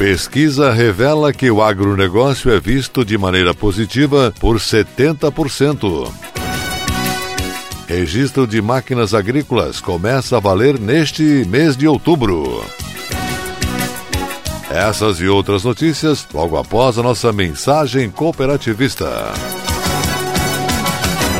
Pesquisa revela que o agronegócio é visto de maneira positiva por 70%. Registro de máquinas agrícolas começa a valer neste mês de outubro. Essas e outras notícias logo após a nossa mensagem cooperativista.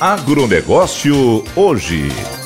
Agronegócio hoje.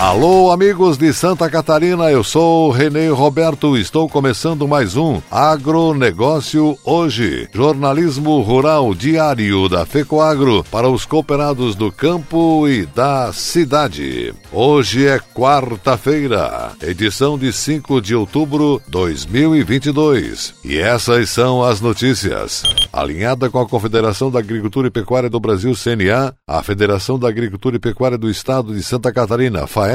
Alô, amigos de Santa Catarina, eu sou Renê Roberto, estou começando mais um Agronegócio Hoje, jornalismo rural diário da FECOAGRO para os cooperados do campo e da cidade. Hoje é quarta-feira, edição de 5 de outubro de 2022, e essas são as notícias. Alinhada com a Confederação da Agricultura e Pecuária do Brasil, CNA, a Federação da Agricultura e Pecuária do Estado de Santa Catarina, FAE,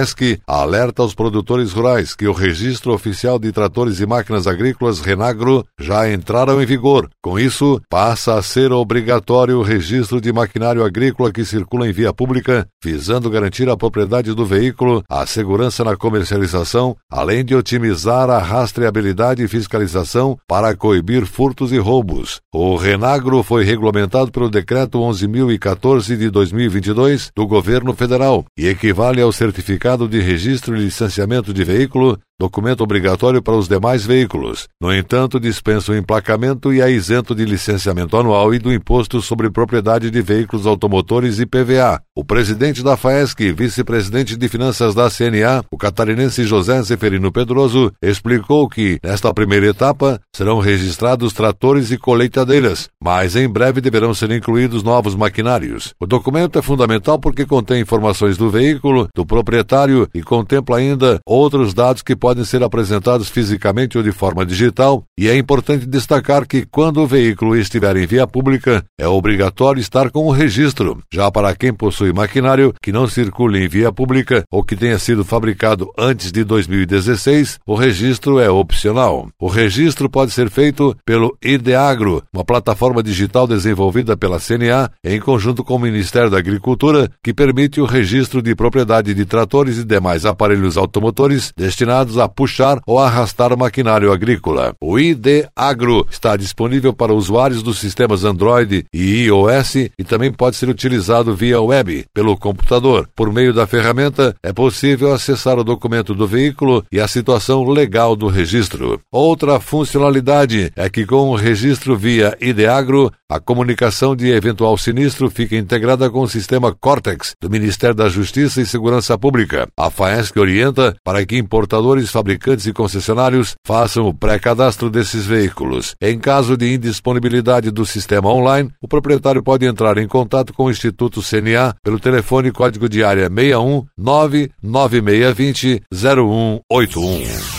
Alerta aos produtores rurais que o registro oficial de tratores e máquinas agrícolas Renagro já entraram em vigor. Com isso, passa a ser obrigatório o registro de maquinário agrícola que circula em via pública, visando garantir a propriedade do veículo, a segurança na comercialização, além de otimizar a rastreabilidade e fiscalização para coibir furtos e roubos. O Renagro foi regulamentado pelo Decreto 11.014 de 2022 do Governo Federal e equivale ao certificado certificado de registro e licenciamento de veículo documento obrigatório para os demais veículos. No entanto, dispensa o emplacamento e é isento de licenciamento anual e do imposto sobre propriedade de veículos automotores e PVA. O presidente da FAESC e vice-presidente de finanças da CNA, o catarinense José Zeferino Pedroso, explicou que, nesta primeira etapa, serão registrados tratores e colheitadeiras, mas em breve deverão ser incluídos novos maquinários. O documento é fundamental porque contém informações do veículo, do proprietário e contempla ainda outros dados que podem ser apresentados fisicamente ou de forma digital, e é importante destacar que quando o veículo estiver em via pública, é obrigatório estar com o registro. Já para quem possui maquinário que não circule em via pública ou que tenha sido fabricado antes de 2016, o registro é opcional. O registro pode ser feito pelo IDEAGRO, uma plataforma digital desenvolvida pela CNA em conjunto com o Ministério da Agricultura, que permite o registro de propriedade de tratores e demais aparelhos automotores destinados a puxar ou arrastar o maquinário agrícola. O ID Agro está disponível para usuários dos sistemas Android e iOS e também pode ser utilizado via web, pelo computador. Por meio da ferramenta, é possível acessar o documento do veículo e a situação legal do registro. Outra funcionalidade é que com o registro via ID Agro, a comunicação de eventual sinistro fica integrada com o sistema Cortex do Ministério da Justiça e Segurança Pública. A FAESC orienta para que importadores fabricantes e concessionários façam o pré-cadastro desses veículos. Em caso de indisponibilidade do sistema online, o proprietário pode entrar em contato com o Instituto CNA pelo telefone código de área 61 99620 0181.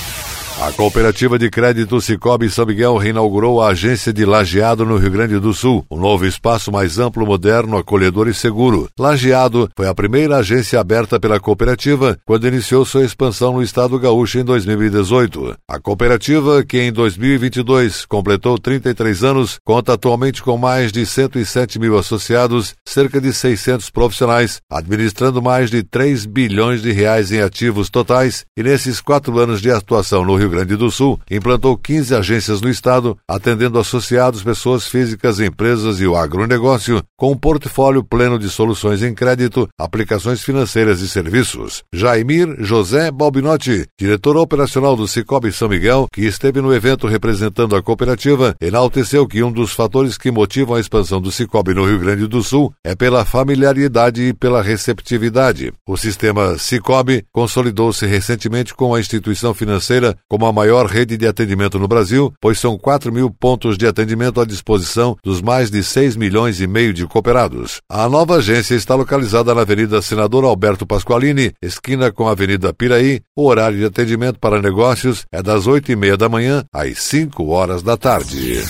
A cooperativa de crédito Cicobi São Miguel reinaugurou a agência de Lajeado no Rio Grande do Sul, um novo espaço mais amplo, moderno, acolhedor e seguro. Lajeado foi a primeira agência aberta pela cooperativa quando iniciou sua expansão no estado gaúcho em 2018. A cooperativa, que em 2022 completou 33 anos, conta atualmente com mais de 107 mil associados, cerca de 600 profissionais, administrando mais de 3 bilhões de reais em ativos totais e nesses quatro anos de atuação no Rio Rio Grande do Sul, implantou 15 agências no estado, atendendo associados, pessoas físicas, empresas e o agronegócio, com um portfólio pleno de soluções em crédito, aplicações financeiras e serviços. Jaimir José Balbinotti, diretor operacional do Cicobi São Miguel, que esteve no evento representando a cooperativa, enalteceu que um dos fatores que motivam a expansão do Cicobi no Rio Grande do Sul é pela familiaridade e pela receptividade. O sistema Cicobi consolidou-se recentemente com a instituição financeira como a maior rede de atendimento no Brasil, pois são 4 mil pontos de atendimento à disposição dos mais de 6 milhões e meio de cooperados. A nova agência está localizada na Avenida Senador Alberto Pasqualini, esquina com a Avenida Piraí. O horário de atendimento para negócios é das 8 e meia da manhã às 5 horas da tarde.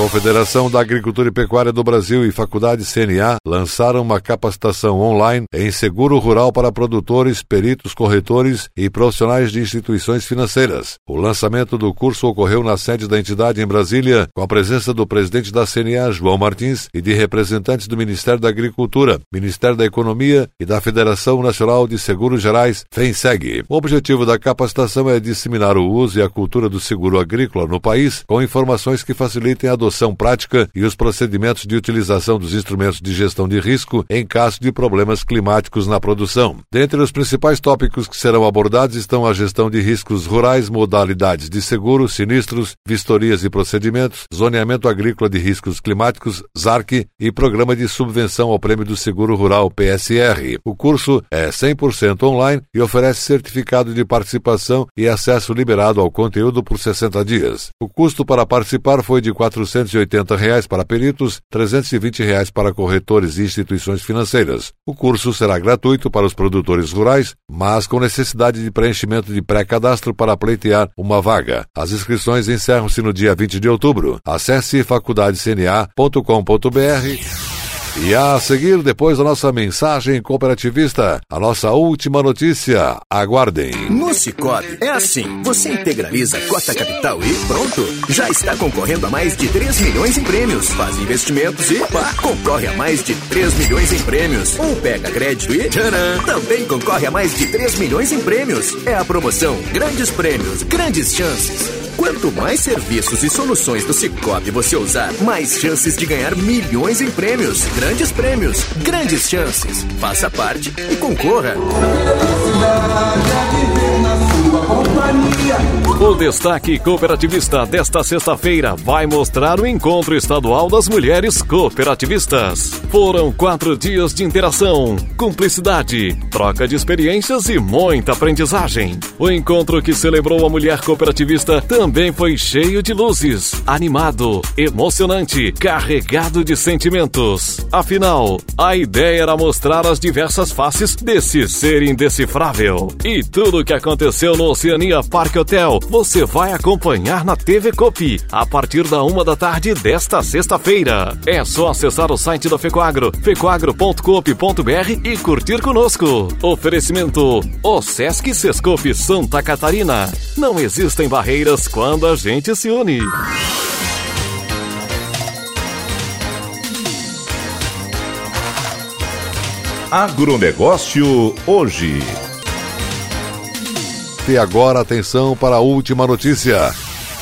Confederação da Agricultura e Pecuária do Brasil e Faculdade CNA lançaram uma capacitação online em seguro rural para produtores, peritos, corretores e profissionais de instituições financeiras. O lançamento do curso ocorreu na sede da entidade em Brasília, com a presença do presidente da CNA, João Martins, e de representantes do Ministério da Agricultura, Ministério da Economia e da Federação Nacional de Seguros Gerais, FENSEG. O objetivo da capacitação é disseminar o uso e a cultura do seguro agrícola no país, com informações que facilitem a adoção adoção prática e os procedimentos de utilização dos instrumentos de gestão de risco em caso de problemas climáticos na produção. Dentre os principais tópicos que serão abordados estão a gestão de riscos rurais, modalidades de seguro, sinistros, vistorias e procedimentos, zoneamento agrícola de riscos climáticos, ZARC e programa de subvenção ao Prêmio do Seguro Rural PSR. O curso é 100% online e oferece certificado de participação e acesso liberado ao conteúdo por 60 dias. O custo para participar foi de 400 480 reais para peritos, 320 reais para corretores e instituições financeiras. O curso será gratuito para os produtores rurais, mas com necessidade de preenchimento de pré-cadastro para pleitear uma vaga. As inscrições encerram-se no dia 20 de outubro. Acesse faculdadecna.com.br e a seguir, depois da nossa mensagem cooperativista, a nossa última notícia. Aguardem. No Cicobi, é assim: você integraliza a cota capital e pronto. Já está concorrendo a mais de 3 milhões em prêmios. Faz investimentos e pá, concorre a mais de 3 milhões em prêmios. Ou pega crédito e tcharam, também concorre a mais de 3 milhões em prêmios. É a promoção Grandes Prêmios, Grandes Chances. Quanto mais serviços e soluções do Cicobi você usar, mais chances de ganhar milhões em prêmios. Grandes prêmios, grandes chances. Faça parte e concorra. O destaque cooperativista desta sexta-feira vai mostrar o encontro estadual das mulheres cooperativistas. Foram quatro dias de interação, cumplicidade, troca de experiências e muita aprendizagem. O encontro que celebrou a mulher cooperativista também foi cheio de luzes, animado, emocionante, carregado de sentimentos. Afinal, a ideia era mostrar as diversas faces desse ser indecifrável. E tudo o que aconteceu no Oceania Park Hotel você vai acompanhar na TV Copi a partir da uma da tarde desta sexta-feira. É só acessar o site da Fecoagro, fecoagro.coop.br e curtir conosco. Oferecimento: O Sesc Sescope Santa Catarina. Não existem barreiras quando a gente se une. Agronegócio hoje. E agora atenção para a última notícia.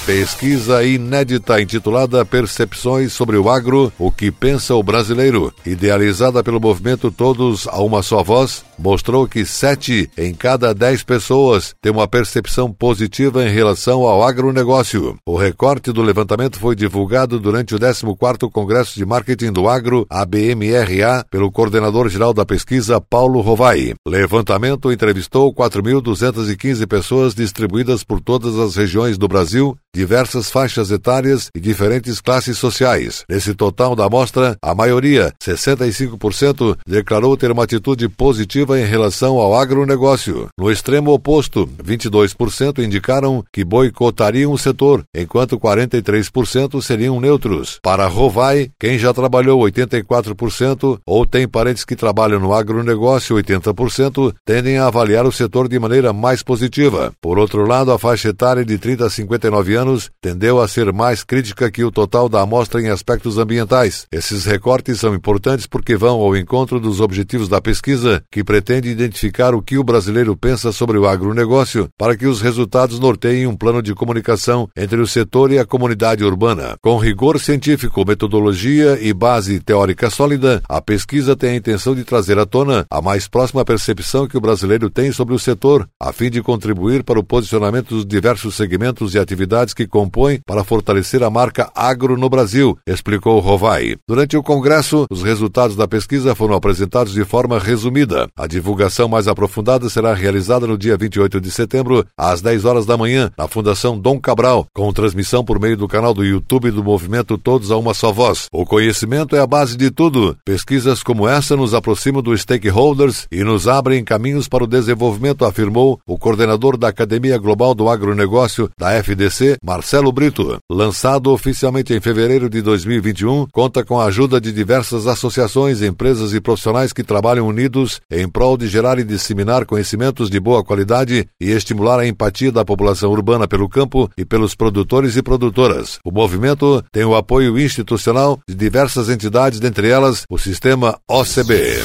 Pesquisa inédita intitulada Percepções sobre o Agro, o que pensa o brasileiro, idealizada pelo movimento Todos a uma só voz, mostrou que sete em cada dez pessoas têm uma percepção positiva em relação ao agronegócio. O recorte do levantamento foi divulgado durante o 14º Congresso de Marketing do Agro, ABMRA, pelo coordenador-geral da pesquisa, Paulo Rovai. Levantamento entrevistou 4.215 pessoas distribuídas por todas as regiões do Brasil diversas faixas etárias e diferentes classes sociais. Nesse total da amostra, a maioria, 65%, declarou ter uma atitude positiva positiva em relação ao agronegócio. No extremo oposto, 22% indicaram que boicotariam o setor, enquanto 43% seriam neutros. Para Rovai, quem já trabalhou 84% ou tem parentes que trabalham no agronegócio 80%, tendem a avaliar o setor de maneira mais positiva. Por outro lado, a faixa etária de 30 a 59 anos tendeu a ser mais crítica que o total da amostra em aspectos ambientais. Esses recortes são importantes porque vão ao encontro dos objetivos da pesquisa, que pretende identificar o que o brasileiro pensa sobre o agronegócio, para que os resultados norteiem um plano de comunicação entre o setor e a comunidade urbana. Com rigor científico, metodologia e base teórica sólida, a pesquisa tem a intenção de trazer à tona a mais próxima percepção que o brasileiro tem sobre o setor, a fim de contribuir para o posicionamento dos diversos segmentos e atividades que compõem para fortalecer a marca agro no Brasil, explicou Rovai. Durante o congresso, os resultados da pesquisa foram apresentados de forma resumida. A divulgação mais aprofundada será realizada no dia 28 de setembro, às 10 horas da manhã, na Fundação Dom Cabral, com transmissão por meio do canal do YouTube do movimento Todos a uma só voz. O conhecimento é a base de tudo. Pesquisas como essa nos aproximam dos stakeholders e nos abrem caminhos para o desenvolvimento, afirmou o coordenador da Academia Global do Agronegócio da FDC, Marcelo Brito. Lançado oficialmente em fevereiro de 2021, conta com a ajuda de diversas associações, empresas e profissionais que trabalham unidos em prol de gerar e disseminar conhecimentos de boa qualidade e estimular a empatia da população urbana pelo campo e pelos produtores e produtoras. O movimento tem o apoio institucional de diversas entidades, dentre elas o sistema OCB.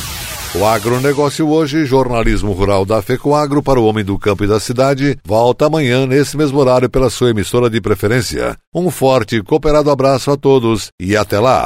O agronegócio hoje, jornalismo rural da FECOAGro para o homem do campo e da cidade, volta amanhã nesse mesmo horário pela sua emissora de preferência. Um forte e cooperado abraço a todos e até lá!